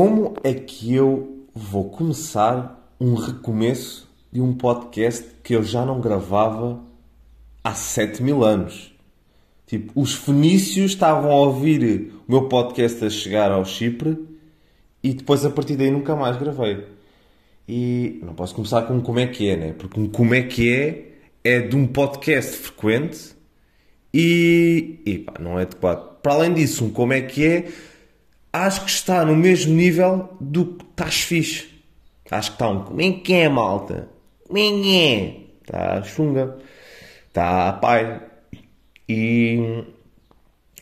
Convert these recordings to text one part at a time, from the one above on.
Como é que eu vou começar um recomeço de um podcast que eu já não gravava há 7 mil anos? Tipo, os fenícios estavam a ouvir o meu podcast a chegar ao Chipre e depois a partir daí nunca mais gravei. E não posso começar com um como é que é, né? Porque um como é que é é de um podcast frequente e, e pá, não é adequado. Para além disso, um como é que é, acho que está no mesmo nível do que estás fixe. Acho que está um como é que é, malta? Como é que é? Está chunga. Está pai. E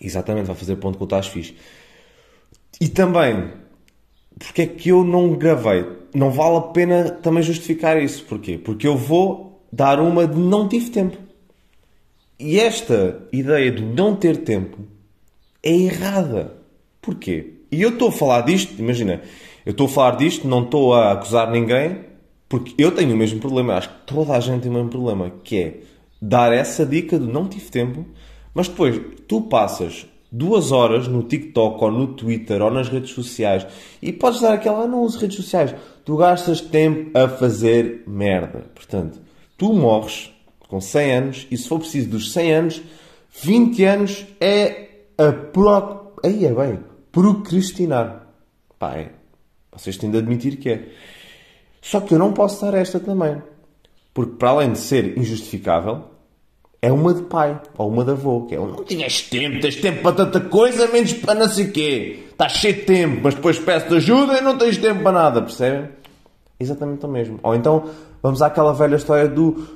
exatamente, vai fazer ponto com o estás fixe. E também, porque é que eu não gravei? Não vale a pena também justificar isso. Porquê? Porque eu vou dar uma de não tive tempo. E esta ideia de não ter tempo é errada. Porquê? E eu estou a falar disto, imagina, eu estou a falar disto, não estou a acusar ninguém, porque eu tenho o mesmo problema, acho que toda a gente tem o mesmo problema, que é dar essa dica de não tive tempo, mas depois tu passas duas horas no TikTok ou no Twitter ou nas redes sociais e podes dar aquela, ah, não uso redes sociais, tu gastas tempo a fazer merda. Portanto, tu morres com 100 anos, e se for preciso dos 100 anos, 20 anos é a pro... Aí é bem, procrastinar. Pá, é. Vocês têm de admitir que é. Só que eu não posso dar esta também. Porque para além de ser injustificável, é uma de pai ou uma de avô. Que é não tiveste tempo, tens tempo para tanta coisa, menos para não sei quê. Estás cheio de tempo, mas depois peço-te ajuda e não tens tempo para nada, percebem? Exatamente o mesmo. Ou então vamos àquela velha história do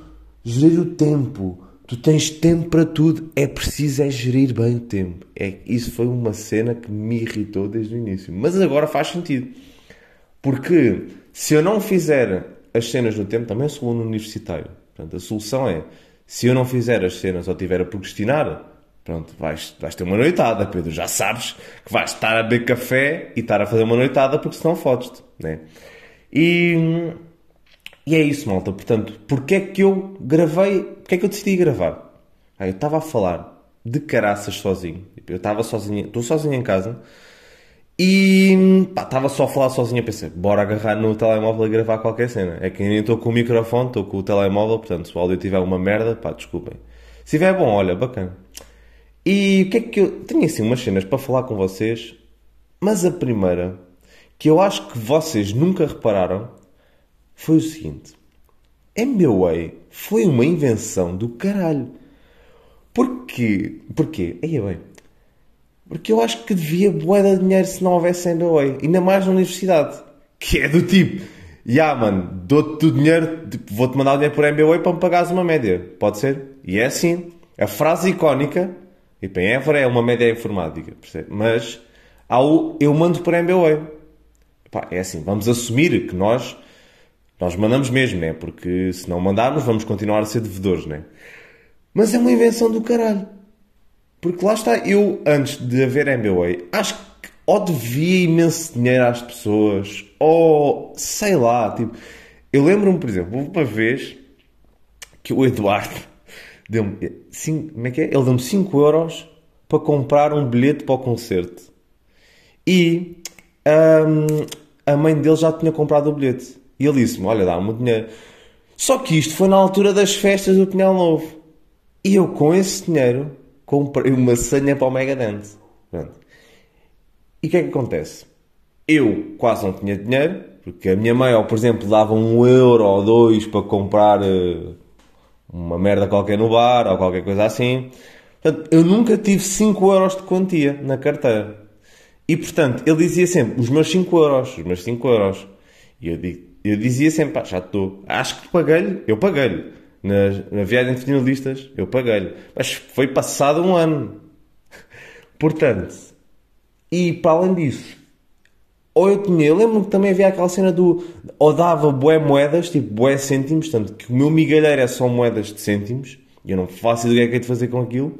gerir o tempo. Tu tens tempo para tudo, é preciso é gerir bem o tempo. É, isso foi uma cena que me irritou desde o início. Mas agora faz sentido. Porque se eu não fizer as cenas no tempo, também sou aluno universitário. Portanto, a solução é, se eu não fizer as cenas ou estiver a procrastinar, pronto, vais, vais ter uma noitada, Pedro. Já sabes que vais estar a beber café e estar a fazer uma noitada porque senão fodes-te. Né? E e é isso, malta. Portanto, porque é que eu gravei? Porque é que eu decidi gravar? Ah, eu estava a falar de caraças sozinho. Eu estava sozinho, estou sozinho em casa e pá, estava só a falar sozinho. Pensei, bora agarrar no telemóvel e gravar qualquer cena. É que nem estou com o microfone, estou com o telemóvel. Portanto, se o áudio tiver uma merda, pá, desculpem. Se tiver bom, olha, bacana. E o que é que eu. Tenho assim umas cenas para falar com vocês, mas a primeira, que eu acho que vocês nunca repararam, foi o seguinte: MBWay foi uma invenção do caralho. Porquê? Porquê? Aí é bem. Porque eu acho que devia boeda de dinheiro se não houvesse MBWay. Ainda mais na universidade. Que é do tipo, já yeah, mano, dou-te o dinheiro, tipo, vou-te mandar o dinheiro por MBWay para me pagares uma média. Pode ser? E é assim. A frase icónica, e para Évora é uma média informática, percebe? Mas ao, eu mando por MBWay. É assim, vamos assumir que nós nós mandamos mesmo, né? Porque se não mandarmos, vamos continuar a ser devedores, né? Mas é uma invenção do caralho. Porque lá está, eu, antes de haver MBA, acho que ou devia imenso dinheiro às pessoas, ou sei lá, tipo. Eu lembro-me, por exemplo, uma vez que o Eduardo deu-me. Como é que é? Ele deu-me 5 euros para comprar um bilhete para o concerto. E hum, a mãe dele já tinha comprado o bilhete. E ele disse-me: Olha, dá-me o dinheiro. Só que isto foi na altura das festas do Pinhal Novo. E eu, com esse dinheiro, comprei uma senha para o Mega Dance. Pronto. E o que é que acontece? Eu quase não tinha dinheiro, porque a minha mãe, por exemplo, dava um euro ou dois para comprar uh, uma merda qualquer no bar ou qualquer coisa assim. Portanto, eu nunca tive 5 euros de quantia na carteira. E portanto, ele dizia sempre: os meus 5 euros, os meus 5 euros. E eu digo: eu dizia sempre, pá, já estou. Acho que paguei-lhe, eu paguei-lhe. Na, na viagem de finalistas, eu paguei-lhe. Mas foi passado um ano. Portanto, e para além disso, ou eu tinha, eu lembro que também havia aquela cena do, ou dava bué moedas, tipo bué cêntimos, tanto que o meu migalheiro é só moedas de cêntimos, e eu não faço ideia o que é de fazer com aquilo.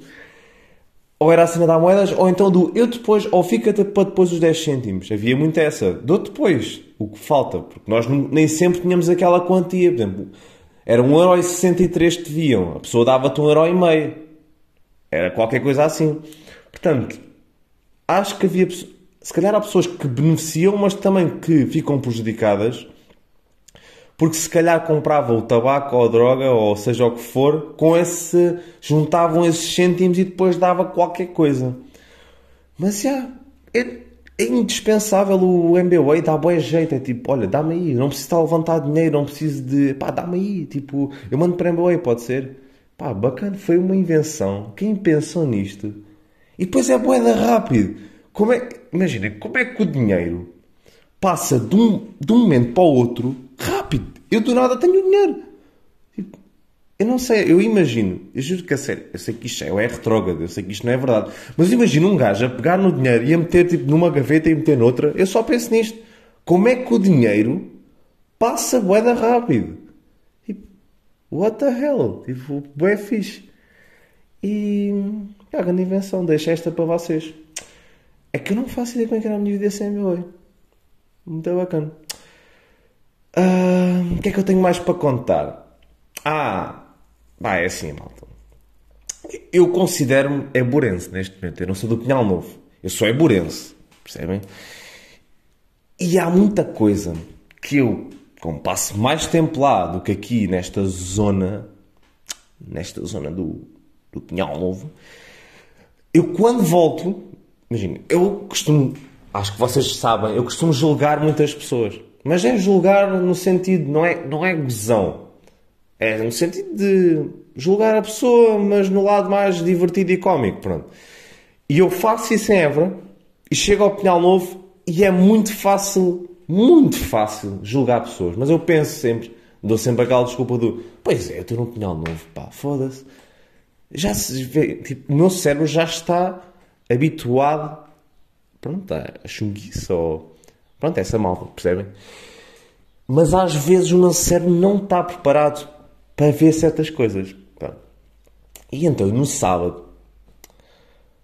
Ou era a cena da moedas, ou então do eu depois, ou fica-te para depois os 10 cêntimos. Havia muito essa. Dou depois o que falta, porque nós nem sempre tínhamos aquela quantia. Por exemplo, era 1,63€ que deviam, a pessoa dava-te 1,5€. Era qualquer coisa assim. Portanto, acho que havia se calhar há pessoas que beneficiam, mas também que ficam prejudicadas porque se calhar compravam o tabaco ou a droga, ou seja o que for, com esse. juntavam esses cêntimos e depois dava qualquer coisa. Mas já, é, é indispensável o MBA, dá bom jeito. É tipo, olha, dá-me aí, não preciso estar a levantar dinheiro, não preciso de. pá, dá-me aí. Tipo, eu mando para MBA, pode ser? Pá, bacana, foi uma invenção. Quem pensou nisto? E depois é boeda rápido. Como é, imagina, como é que o dinheiro passa de um, de um momento para o outro rápido. Eu do nada tenho dinheiro. Tipo, eu não sei, eu imagino, eu juro que é sério, eu sei que isto é, é retrógrado, eu sei que isto não é verdade, mas imagino um gajo a pegar no dinheiro e a meter tipo, numa gaveta e meter noutra, eu só penso nisto. Como é que o dinheiro passa boeda rápido? Tipo, what the hell? Tipo, fixe. E é a grande invenção, deixa esta para vocês. É que eu não faço ideia como é que era a minha vida sem MBA. Muito bacana. O que é que eu tenho mais para contar? Ah, pá, é assim, malta. Eu considero-me eburense neste momento. Eu não sou do Pinhal Novo. Eu sou eburense. Percebem? E há muita coisa que eu, como passo mais tempo lá do que aqui nesta zona, nesta zona do, do Pinhal Novo, eu quando volto, imagina, eu costumo acho que vocês sabem, eu costumo julgar muitas pessoas. Mas é julgar no sentido, não é, não é gozão. É no sentido de julgar a pessoa, mas no lado mais divertido e cómico, pronto. E eu faço isso em Évora, e chego ao Pinhal Novo, e é muito fácil, muito fácil julgar pessoas. Mas eu penso sempre, dou sempre aquela desculpa do, pois é, eu estou no Pinhal Novo, pá, foda-se. Já se vê, tipo, o meu cérebro já está habituado pronto, a chunguiça ou. Pronto, essa malta, percebem? Mas às vezes o nosso cérebro não está preparado para ver certas coisas. Pronto. E então, no sábado,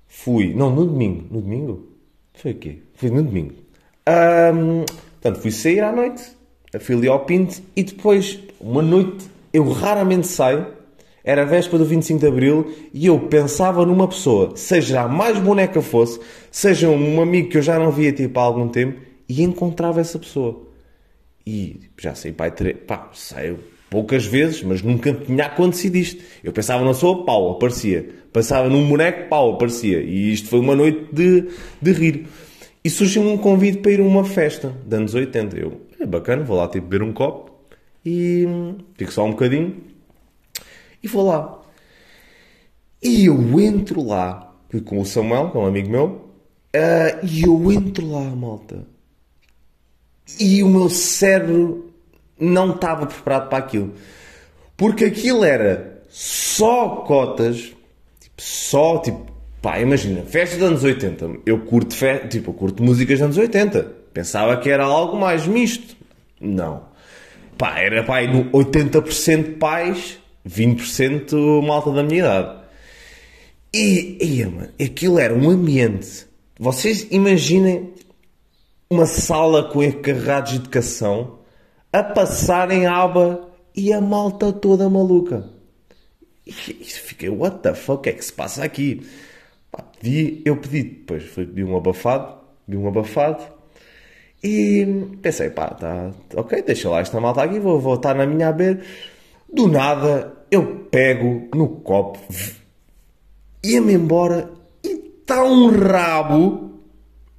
fui. Não, no domingo. No domingo? Foi o quê? Foi no domingo. Um, portanto, fui sair à noite, fui ali ao Pinto e depois, uma noite, eu raramente saio era a véspera do 25 de Abril e eu pensava numa pessoa, seja a mais boneca fosse, seja um amigo que eu já não via tipo, há algum tempo, e encontrava essa pessoa. E já sei, pai, pá, saiu poucas vezes, mas nunca tinha acontecido isto. Eu pensava na pessoa, pau, aparecia. Pensava num boneco, pau, aparecia. E isto foi uma noite de, de rir. E surgiu um convite para ir a uma festa de anos 80. Eu, é bacana, vou lá tipo beber um copo e fico só um bocadinho e vou lá. E eu entro lá, com o Samuel, que é um amigo meu, uh, e eu entro lá, malta. E o meu cérebro não estava preparado para aquilo. Porque aquilo era só cotas, tipo, só, tipo, pá, imagina, festa dos anos 80. Eu curto, fe... tipo, eu curto músicas dos anos 80. Pensava que era algo mais misto. Não. Pá, era pá, 80% pais 20% malta da minha idade. E, e mano, aquilo era um ambiente. Vocês imaginem uma sala com encarregados de educação a passarem aba e a malta toda maluca. E fiquei, what the fuck, o que é que se passa aqui? Pá, pedi, eu pedi, depois fui pedir um abafado, pedi um abafado e pensei, pá, tá, ok, deixa lá esta malta aqui, vou voltar na minha a beber. Do nada eu pego no copo, ia-me embora e está um rabo,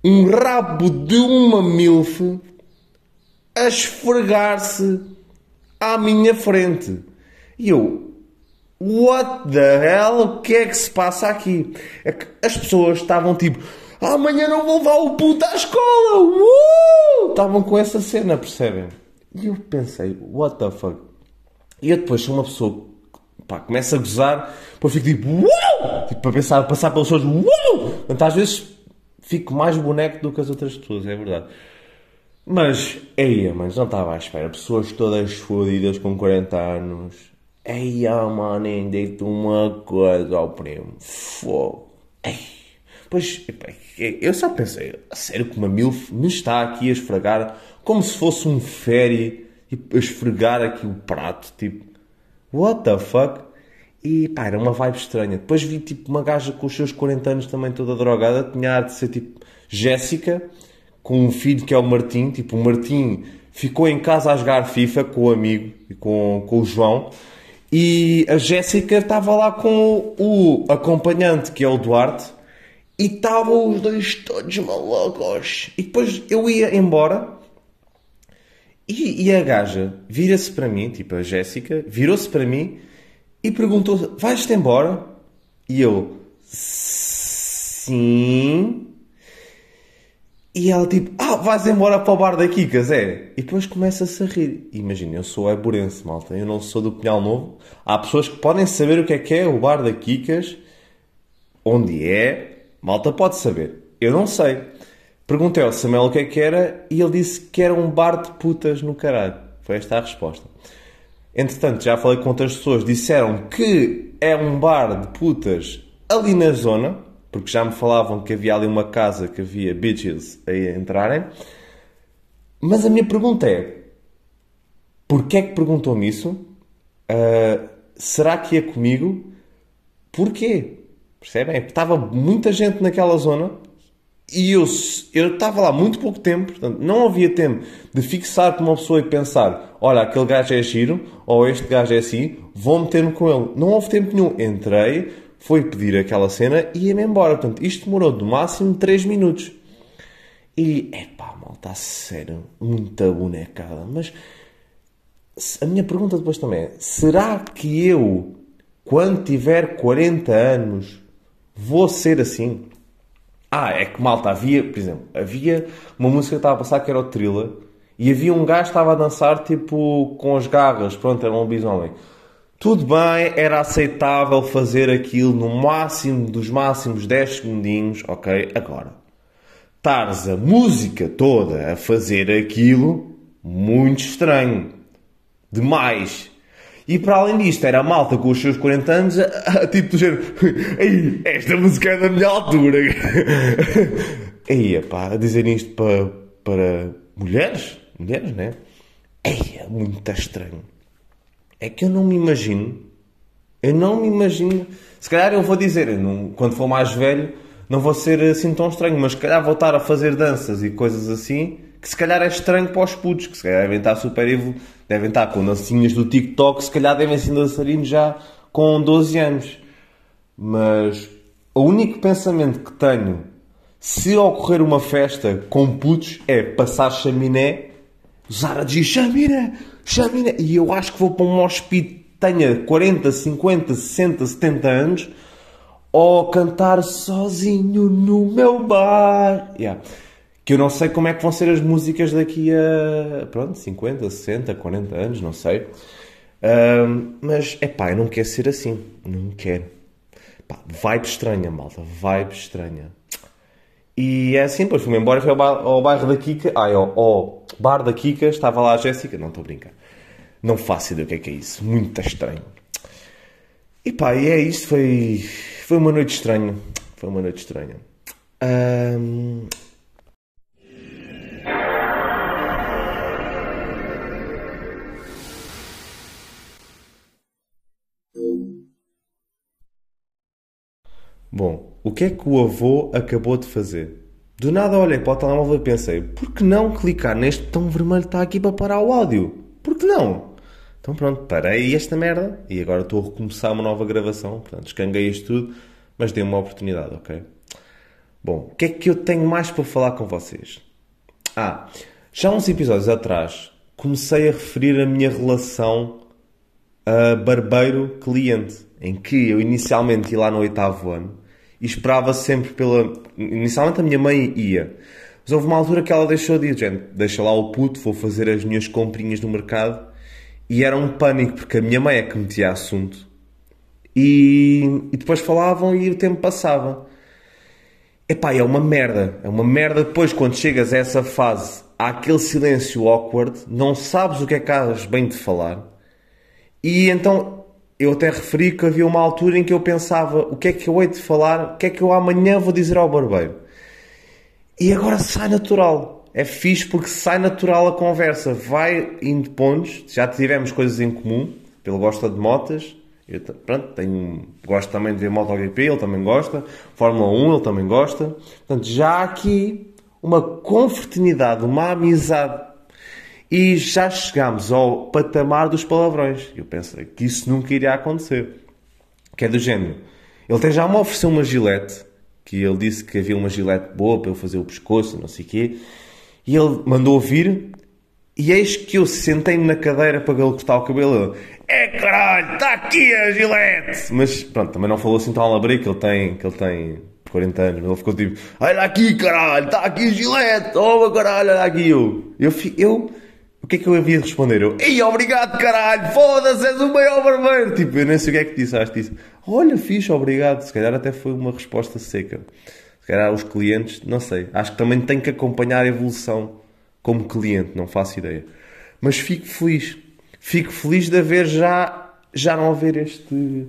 um rabo de uma milf a esfregar-se à minha frente. E eu, what the hell? O que é que se passa aqui? É que as pessoas estavam tipo, amanhã não vou levar o puto à escola! Uh! Estavam com essa cena, percebem? E eu pensei, what the fuck? E eu depois sou uma pessoa pá, começo a gozar, depois fico tipo, uau! Tipo, para pensar, passar pelas pessoas, uau! Portanto, às vezes fico mais boneco do que as outras pessoas, é verdade. Mas, eia, mas não estava à espera. Pessoas todas fodidas com 40 anos. Eia, mano, deito uma coisa ao primo. Fogo. Ei. Pois, eu só pensei, a sério que uma MILF me está aqui a esfregar como se fosse um férias tipo, a esfregar aqui o prato, tipo, what the fuck? E pá, era uma vibe estranha. Depois vi tipo uma gaja com os seus 40 anos também toda drogada, tinha de ser tipo Jéssica, com um filho que é o Martim. Tipo, o Martim ficou em casa a jogar FIFA com o amigo, com, com o João. E a Jéssica estava lá com o acompanhante, que é o Duarte, e estavam os dois todos malucos. E depois eu ia embora e, e a gaja vira-se para mim, tipo a Jéssica, virou-se para mim e perguntou: Vais-te embora? E eu: Sim. E ela tipo, ah, vais embora para o bar da Kikas, é? E depois começa-se a rir. Imagina, eu sou eburense, malta. Eu não sou do Pinhal Novo. Há pessoas que podem saber o que é que é o bar da Kikas. Onde é? Malta pode saber. Eu não sei. Perguntei ao Samuel o que é que era e ele disse que era um bar de putas no caralho. Foi esta a resposta. Entretanto, já falei com outras pessoas. Disseram que é um bar de putas ali na zona porque já me falavam que havia ali uma casa que havia bitches a entrarem. Mas a minha pergunta é: porquê é que perguntou-me isso? Uh, será que ia comigo? Porquê? Percebem? Estava muita gente naquela zona e eu, eu estava lá muito pouco tempo, portanto, não havia tempo de fixar com uma pessoa e pensar: olha, aquele gajo é giro, ou este gajo é assim, vou meter-me com ele. Não houve tempo nenhum. Entrei, foi pedir aquela cena e ia-me embora. Portanto, isto demorou do máximo 3 minutos. E, epá, mal, está sério, muita bonecada. Mas a minha pergunta depois também é: será que eu, quando tiver 40 anos, vou ser assim? Ah, é que malta, havia, por exemplo, havia uma música que estava a passar que era o Thriller e havia um gajo que estava a dançar tipo com as garras, pronto, era um lobisomem. Tudo bem, era aceitável fazer aquilo no máximo dos máximos 10 segundinhos, ok? Agora, estares a música toda a fazer aquilo, muito estranho. Demais. E para além disto, era a malta com os seus 40 anos, a, a, tipo do género, Ei, esta música é da minha altura. Ei, pá, a dizer isto para, para mulheres, mulheres, né? Ei, é muito estranho é que eu não me imagino, eu não me imagino, se calhar eu vou dizer, eu não, quando for mais velho, não vou ser assim tão estranho, mas se calhar vou estar a fazer danças e coisas assim, que se calhar é estranho para os putos, que se calhar devem estar super evol... devem estar com dancinhas do TikTok, se calhar devem ser dançarinos já com 12 anos. Mas o único pensamento que tenho se ocorrer uma festa com putos é passar chaminé, Zara diz chaminé, chaminé. E eu acho que vou para um hospício tenha 40, 50, 60, 70 anos ou cantar sozinho no meu bar. Yeah. Que eu não sei como é que vão ser as músicas daqui a pronto, 50, 60, 40 anos, não sei. Um, mas é pá, eu não quero ser assim. Não quero. Pá, vibe estranha, malta. Vibe estranha. E é assim, depois fui-me embora e fui ao, bar, ao bairro da Kika. Ai, ao, ao bar da Kika, estava lá a Jéssica. Não estou a brincar. Não faço ideia o que é que é isso. Muito estranho. E pá, e é isto. Foi, foi uma noite estranha. Foi uma noite estranha. Um... Bom, o que é que o avô acabou de fazer? Do nada olhei para o telemóvel e pensei, por que não clicar neste botão vermelho que está aqui para parar o áudio? Por que não? Então pronto, parei esta merda e agora estou a recomeçar uma nova gravação. Portanto, escanguei isto tudo, mas dei uma oportunidade, ok? Bom, o que é que eu tenho mais para falar com vocês? Ah, já uns episódios atrás comecei a referir a minha relação a barbeiro-cliente, em que eu inicialmente ia lá no oitavo ano e esperava sempre pela. Inicialmente a minha mãe ia, mas houve uma altura que ela deixou de ir, gente, deixa lá o puto, vou fazer as minhas comprinhas no mercado e era um pânico porque a minha mãe é que metia assunto e, e depois falavam e o tempo passava. Epá, é uma merda. É uma merda depois quando chegas a essa fase, há aquele silêncio awkward, não sabes o que é que has bem de falar. E então eu até referi que havia uma altura em que eu pensava o que é que eu hei de falar, o que é que eu amanhã vou dizer ao barbeiro. E agora sai natural. É fixe porque sai natural a conversa. Vai indo pontos. Já tivemos coisas em comum. Ele gosta de motas, Eu, pronto, tenho, gosto também de ver MotoGP, ele também gosta. Fórmula 1, ele também gosta. Portanto, já há aqui uma confraternidade, uma amizade. E já chegámos ao patamar dos palavrões. Eu pensei que isso nunca iria acontecer. Que é do género. Ele tem já me ofereceu uma gilete, que ele disse que havia uma gilete boa para eu fazer o pescoço, não sei o quê. E ele mandou vir e eis que eu sentei-me na cadeira para ele cortar o cabelo. É caralho, está aqui a gilete! Mas pronto, também não falou assim tão alabrico, que ele tem, que ele tem 40 anos. Ele ficou tipo, olha aqui caralho, está aqui a gilete! Toma caralho, olha aqui eu. Eu, eu, o que é que eu havia de responder? Eu, ei, obrigado caralho, foda-se, és o maior barbeiro! Tipo, eu nem sei o que é que disse, acho que disse, olha fixe, obrigado. Se calhar até foi uma resposta seca. Se calhar os clientes, não sei, acho que também tem que acompanhar a evolução como cliente, não faço ideia. Mas fico feliz. Fico feliz de haver já, já não haver este.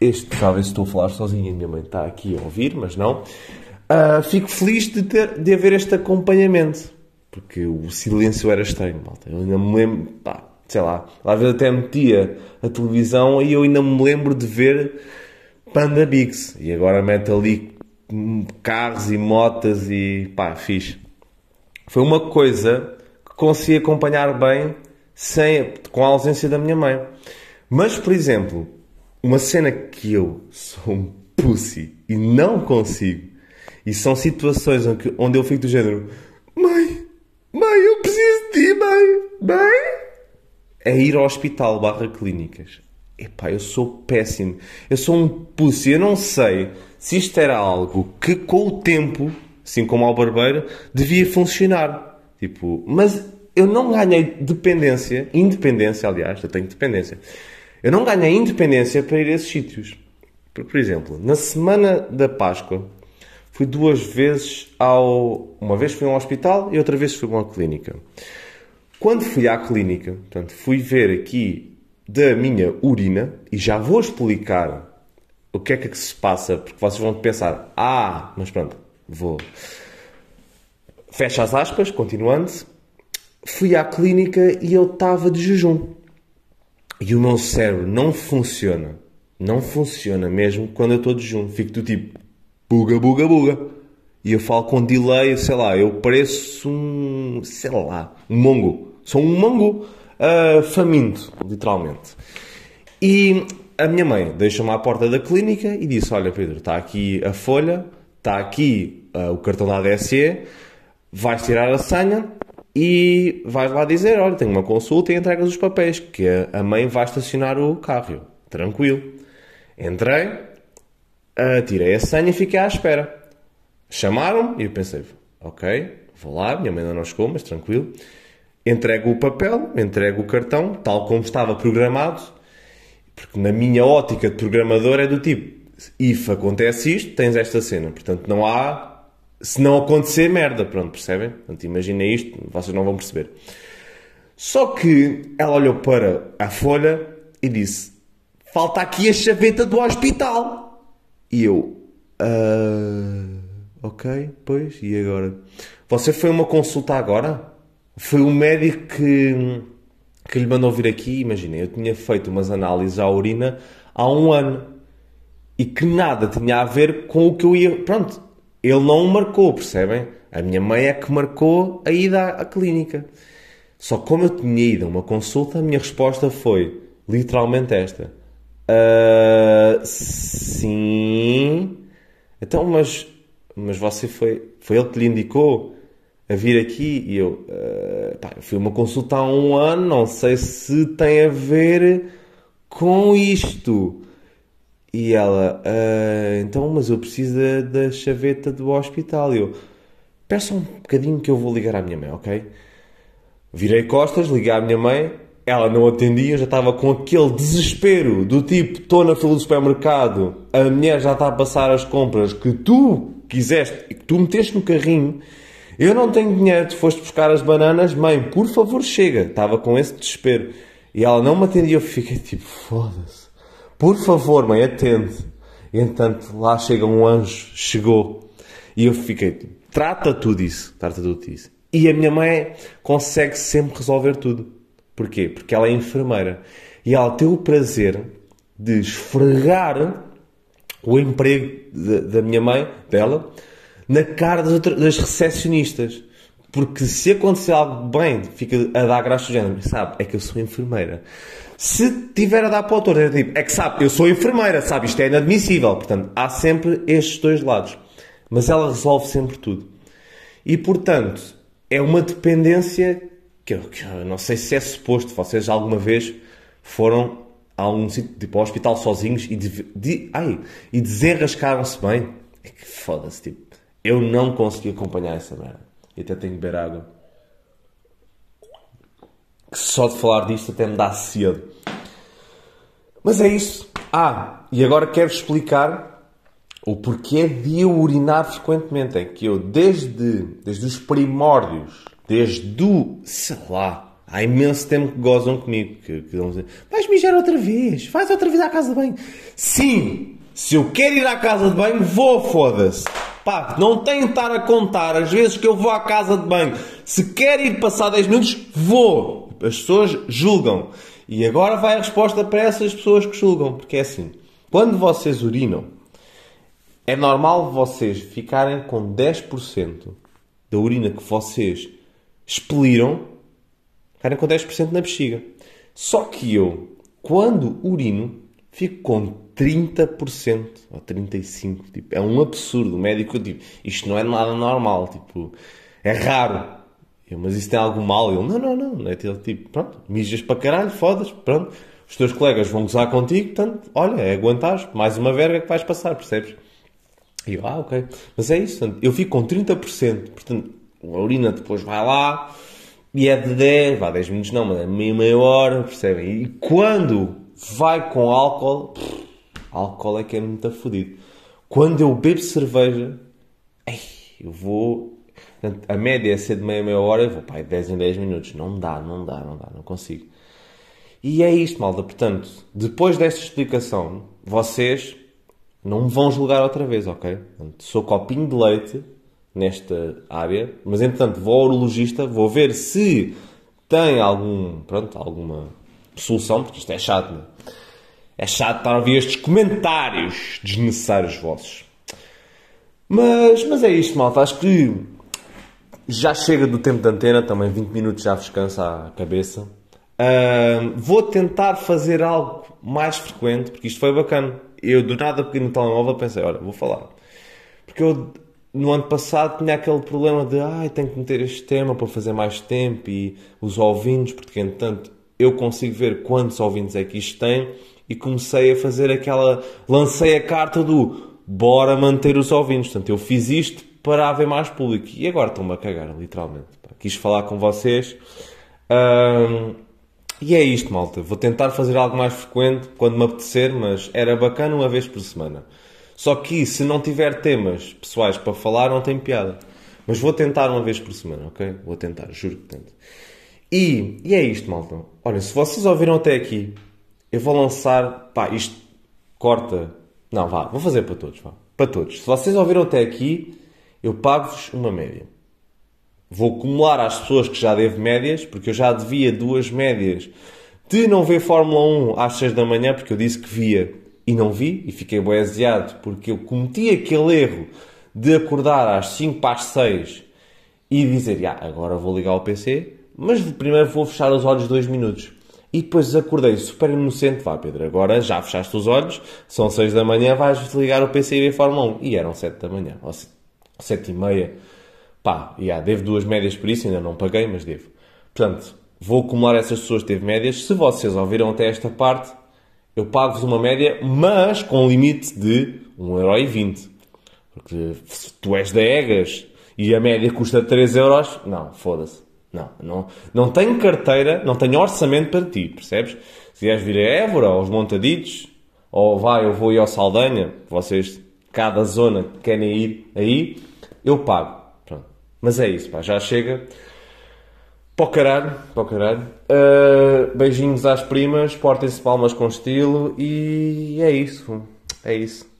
Este, talvez estou a falar sozinho, a minha mãe está aqui a ouvir, mas não. Uh, fico feliz de, ter, de haver este acompanhamento. Porque o silêncio era estranho, malta. Eu ainda me lembro, pá, sei lá, às vezes até metia a televisão e eu ainda me lembro de ver Panda Bigs. E agora mete ali carros e motas e pá, fixe foi uma coisa que consegui acompanhar bem sem, com a ausência da minha mãe. Mas, por exemplo, uma cena que eu sou um pussy e não consigo, e são situações onde eu fico do género: Mãe, mãe, mãe. É ir ao hospital barra clínicas. Epá, eu sou péssimo. Eu sou um pussy. Eu não sei se isto era algo que com o tempo assim como ao barbeiro, devia funcionar. Tipo, mas eu não ganhei dependência, independência, aliás, eu tenho dependência. Eu não ganhei independência para ir a esses sítios. Por exemplo, na semana da Páscoa, fui duas vezes ao. Uma vez fui a um hospital e outra vez fui a uma clínica. Quando fui à clínica, portanto, fui ver aqui da minha urina, e já vou explicar o que é que se passa, porque vocês vão pensar, ah, mas pronto, Vou. Fecha as aspas, continuando. Fui à clínica e eu estava de jejum. E o meu cérebro não funciona. Não funciona mesmo quando eu estou de jejum. Fico do tipo buga, buga, buga. E eu falo com delay, sei lá, eu pareço um, sei lá, um mongo. Sou um mongo uh, faminto, literalmente. E a minha mãe deixou-me à porta da clínica e disse: Olha, Pedro, está aqui a folha está aqui uh, o cartão da ADSE, vais tirar a senha e vais lá dizer, olha, tenho uma consulta e entregas os papéis, que a mãe vai estacionar o carro. Tranquilo. Entrei, uh, tirei a senha e fiquei à espera. Chamaram-me e eu pensei, ok, vou lá, minha mãe ainda não chegou, mas tranquilo. Entrego o papel, entrego o cartão, tal como estava programado, porque na minha ótica de programador é do tipo, if acontece isto, tens esta cena. Portanto, não há. Se não acontecer, merda. Pronto, percebem? Portanto, imagina isto, vocês não vão perceber. Só que ela olhou para a folha e disse: Falta aqui a chaveta do hospital. E eu. Uh, ok, pois, e agora? Você foi uma consulta agora? Foi o médico que, que lhe mandou vir aqui. Imaginem, eu tinha feito umas análises à urina há um ano e que nada tinha a ver com o que eu ia. Pronto, ele não marcou, percebem? A minha mãe é que marcou a ida à, clínica. Só como eu tinha ido a uma consulta, a minha resposta foi literalmente esta: uh, Sim. Então, mas, mas você foi. Foi ele que lhe indicou a vir aqui e eu. Uh, pá, eu fui uma consulta há um ano, não sei se tem a ver com isto. E ela, ah, então, mas eu preciso da, da chaveta do hospital. E eu, peça um bocadinho que eu vou ligar à minha mãe, ok? Virei costas, liguei à minha mãe, ela não atendia, já estava com aquele desespero do tipo, estou na fila do supermercado, a mulher já está a passar as compras que tu quiseste, que tu meteste no carrinho, eu não tenho dinheiro, tu foste buscar as bananas, mãe, por favor chega. Estava com esse desespero. E ela não me atendia, eu fiquei tipo, foda-se. Por favor, mãe, atende. E, entanto, lá chega um anjo, chegou. E eu fiquei, trata tudo isso, trata tudo isso. E a minha mãe consegue sempre resolver tudo. Porquê? Porque ela é enfermeira. E ela tem o prazer de esfregar o emprego da, da minha mãe, dela, na cara das, das recepcionistas. Porque se acontecer algo bem, fica a dar graça do género, sabe? É que eu sou enfermeira. Se tiver a dar para o autor, é tipo, é que sabe, eu sou enfermeira, sabe? Isto é inadmissível. Portanto, há sempre estes dois lados. Mas ela resolve sempre tudo. E, portanto, é uma dependência que eu, que eu não sei se é suposto. Vocês alguma vez foram a algum sítio, tipo, ao hospital sozinhos e, de, de, ai, e desenrascaram-se bem? É que foda-se, tipo. Eu não consegui acompanhar essa merda. E até tenho que beber água. Que só de falar disto até me dá cedo. Mas é isso. Ah, e agora quero explicar o porquê de eu urinar frequentemente. É que eu, desde, desde os primórdios, desde o, sei lá, há imenso tempo que gozam comigo. Que, que dizer, vais mijar outra vez, vais outra vez à casa de banho. Sim, se eu quero ir à casa de banho, vou, foda-se. Pá, não tenho de estar a contar as vezes que eu vou à casa de banho. Se quer ir passar 10 minutos, vou. As pessoas julgam. E agora vai a resposta para essas pessoas que julgam. Porque é assim: quando vocês urinam, é normal vocês ficarem com 10% da urina que vocês expeliram, ficarem com 10% na bexiga. Só que eu, quando urino, fico com 30% ou 35%. Tipo, é um absurdo. O médico, tipo, isto não é nada normal. Tipo, é raro. Eu, mas isso tem algo mal? Ele, não, não, não. é tipo, pronto, mijas para caralho, fodas, pronto. Os teus colegas vão gozar contigo, portanto, olha, é aguentar mais uma verga que vais passar, percebes? E eu, ah, ok. Mas é isso, portanto, eu fico com 30%, portanto, a urina depois vai lá e é de 10, vá, 10 minutos não, mas é meia, meia hora, percebem? E quando vai com álcool, pff, álcool é que é muito fodido. Quando eu bebo cerveja, ei, eu vou. A média é ser de meia, meia hora, eu vou para 10 em 10 minutos. Não dá, não dá, não dá, não consigo. E é isto, malda. Portanto, depois desta explicação, vocês não me vão julgar outra vez, ok? Portanto, sou copinho de leite nesta área, mas entretanto vou ao urologista, vou ver se tem algum, pronto, alguma solução, porque isto é chato, não é? É chato estar a ouvir estes comentários desnecessários vossos. Mas, mas é isto, malta. Acho que já chega do tempo de antena, também 20 minutos já vos cansa a cabeça. Uh, vou tentar fazer algo mais frequente, porque isto foi bacana. Eu do nada peguei no telemóvel pensei, olha, vou falar. Porque eu no ano passado tinha aquele problema de ai, tenho que meter este tema para fazer mais tempo e os ouvintes, porque entretanto eu consigo ver quantos ouvintes é que isto tem e comecei a fazer aquela. lancei a carta do bora manter os ouvintes. Portanto, eu fiz isto para haver mais público e agora estão-me a cagar, literalmente. Quis falar com vocês. E é isto, malta. Vou tentar fazer algo mais frequente quando me apetecer, mas era bacana uma vez por semana. Só que se não tiver temas pessoais para falar, não tem piada. Mas vou tentar uma vez por semana, ok? Vou tentar, juro que tento. E, e é isto, malta. Olha, se vocês ouviram até aqui, eu vou lançar, pá, isto corta. Não, vá, vou fazer para todos, vá. Para todos. Se vocês ouviram até aqui, eu pago-vos uma média. Vou acumular às pessoas que já devo médias, porque eu já devia duas médias de não ver Fórmula 1 às 6 da manhã, porque eu disse que via e não vi, e fiquei boeseado porque eu cometi aquele erro de acordar às 5 para as 6 e dizer, ah, agora vou ligar o PC, mas primeiro vou fechar os olhos dois minutos. E depois acordei super inocente. Vá, Pedro, agora já fechaste os olhos, são 6 da manhã, vais desligar o PC e ver Fórmula 1. E eram 7 da manhã, ou 7 e meia. Pá, yeah, devo duas médias por isso, ainda não paguei, mas devo. Portanto, vou acumular essas pessoas que teve médias. Se vocês ouviram até esta parte, eu pago-vos uma média, mas com limite de 1,20€. Porque se tu és da Egas e a média custa 3€, não, foda-se. Não, não, não tenho carteira, não tenho orçamento para ti, percebes? Se vieres vir a Évora, aos Montaditos, ou vai, eu vou ir ao Saldanha, vocês, cada zona que querem ir aí, eu pago. Pronto. Mas é isso, pá, já chega. Para o caralho, para o caralho. Uh, beijinhos às primas, portem-se palmas com estilo e é isso. É isso.